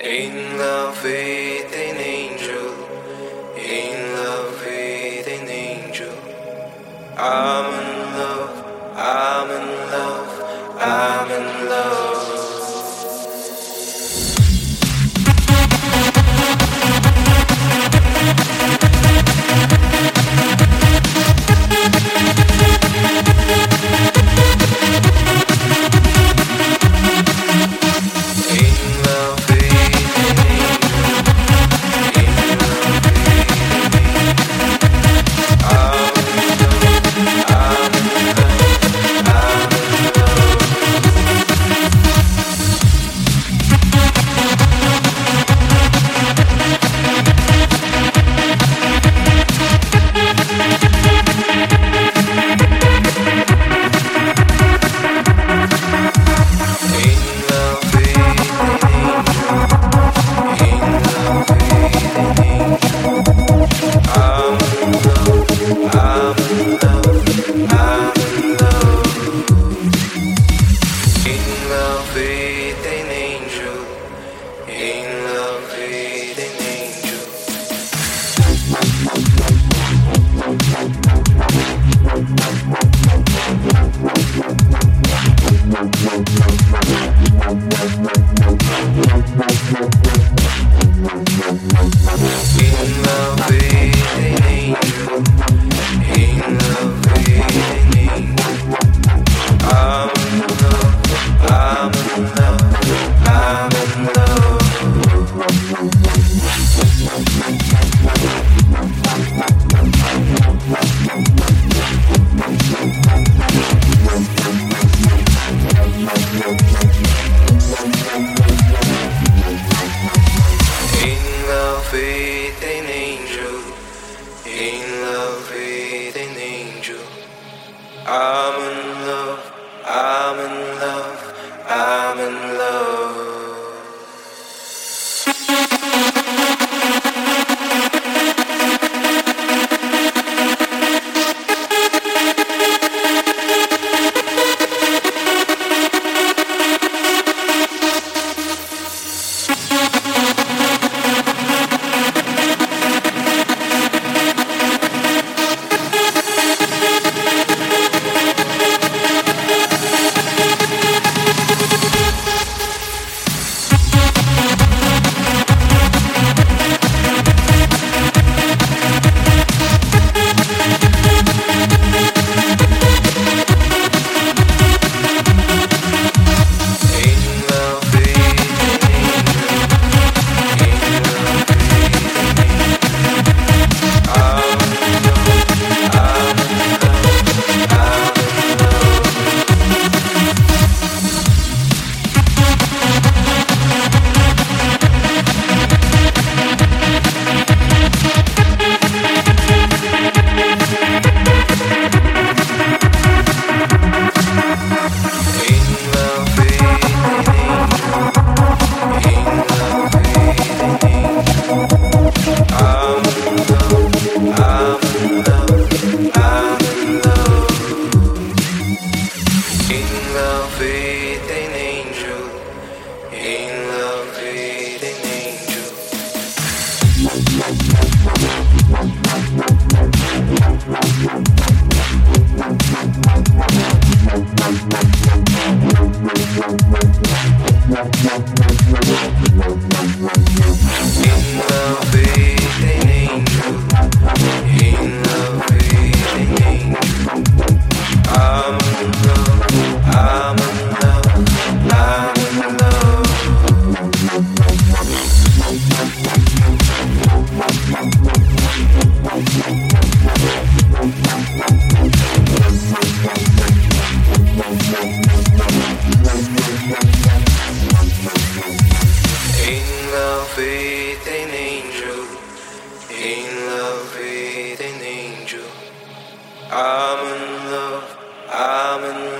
In love with an angel, in love with an angel. I'm time. In love with an angel. In love with an angel. love with an angel, in love with an angel. I'm in love, I'm in love.